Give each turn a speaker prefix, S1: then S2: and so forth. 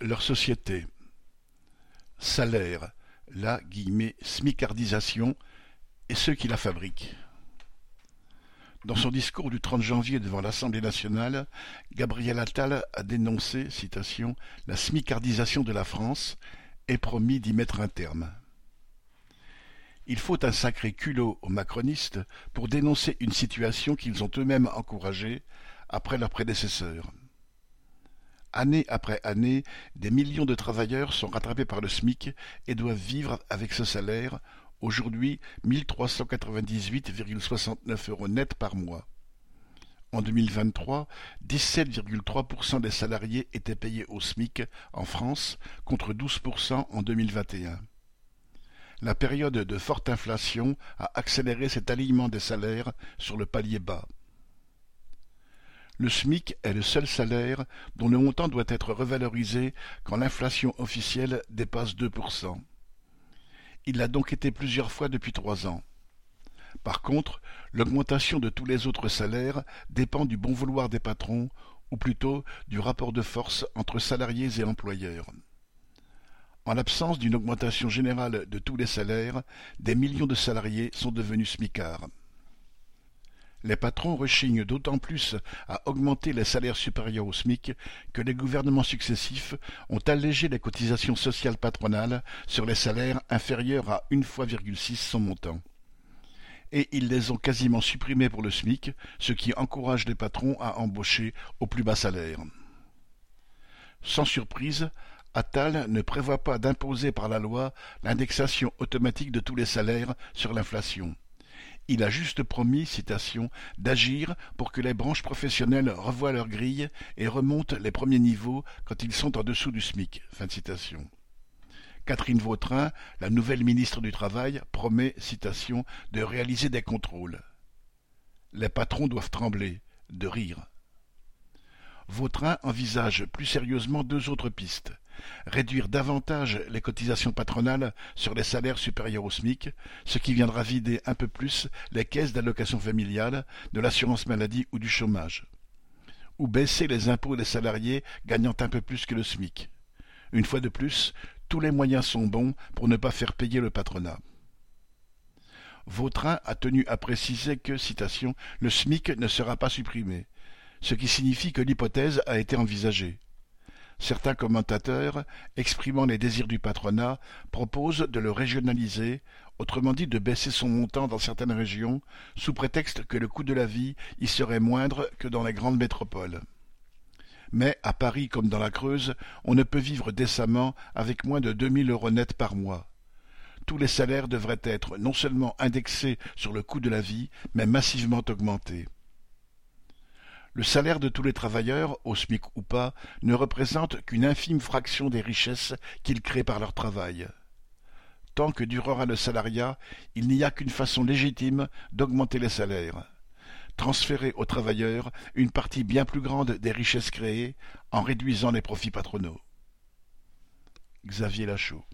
S1: Leur société. Salaire, la smicardisation et ceux qui la fabriquent. Dans son discours du 30 janvier devant l'Assemblée nationale, Gabriel Attal a dénoncé, citation, la smicardisation de la France et promis d'y mettre un terme. Il faut un sacré culot aux macronistes pour dénoncer une situation qu'ils ont eux-mêmes encouragée après leurs prédécesseurs. Année après année, des millions de travailleurs sont rattrapés par le SMIC et doivent vivre avec ce salaire, aujourd'hui 1398,69 euros net par mois. En 2023, 17,3% des salariés étaient payés au SMIC en France contre 12% en 2021. La période de forte inflation a accéléré cet alignement des salaires sur le palier bas. Le SMIC est le seul salaire dont le montant doit être revalorisé quand l'inflation officielle dépasse 2%. Il l'a donc été plusieurs fois depuis trois ans. Par contre, l'augmentation de tous les autres salaires dépend du bon vouloir des patrons, ou plutôt du rapport de force entre salariés et employeurs. En l'absence d'une augmentation générale de tous les salaires, des millions de salariés sont devenus smicards. Les patrons rechignent d'autant plus à augmenter les salaires supérieurs au SMIC que les gouvernements successifs ont allégé les cotisations sociales patronales sur les salaires inférieurs à une fois six son montant. Et ils les ont quasiment supprimées pour le SMIC, ce qui encourage les patrons à embaucher au plus bas salaire. Sans surprise, Attal ne prévoit pas d'imposer par la loi l'indexation automatique de tous les salaires sur l'inflation. Il a juste promis, citation, d'agir pour que les branches professionnelles revoient leurs grilles et remontent les premiers niveaux quand ils sont en dessous du SMIC. Catherine Vautrin, la nouvelle ministre du Travail, promet, citation, de réaliser des contrôles. Les patrons doivent trembler, de rire. Vautrin envisage plus sérieusement deux autres pistes réduire davantage les cotisations patronales sur les salaires supérieurs au SMIC, ce qui viendra vider un peu plus les caisses d'allocation familiale, de l'assurance maladie ou du chômage. Ou baisser les impôts des salariés gagnant un peu plus que le SMIC. Une fois de plus, tous les moyens sont bons pour ne pas faire payer le patronat. Vautrin a tenu à préciser que, citation, le SMIC ne sera pas supprimé, ce qui signifie que l'hypothèse a été envisagée. Certains commentateurs, exprimant les désirs du patronat, proposent de le régionaliser, autrement dit de baisser son montant dans certaines régions, sous prétexte que le coût de la vie y serait moindre que dans les grandes métropoles. Mais à Paris comme dans la Creuse, on ne peut vivre décemment avec moins de deux mille euros nets par mois. Tous les salaires devraient être non seulement indexés sur le coût de la vie, mais massivement augmentés. Le salaire de tous les travailleurs, au SMIC ou pas, ne représente qu'une infime fraction des richesses qu'ils créent par leur travail. Tant que durera le salariat, il n'y a qu'une façon légitime d'augmenter les salaires. Transférer aux travailleurs une partie bien plus grande des richesses créées en réduisant les profits patronaux. Xavier Lachaud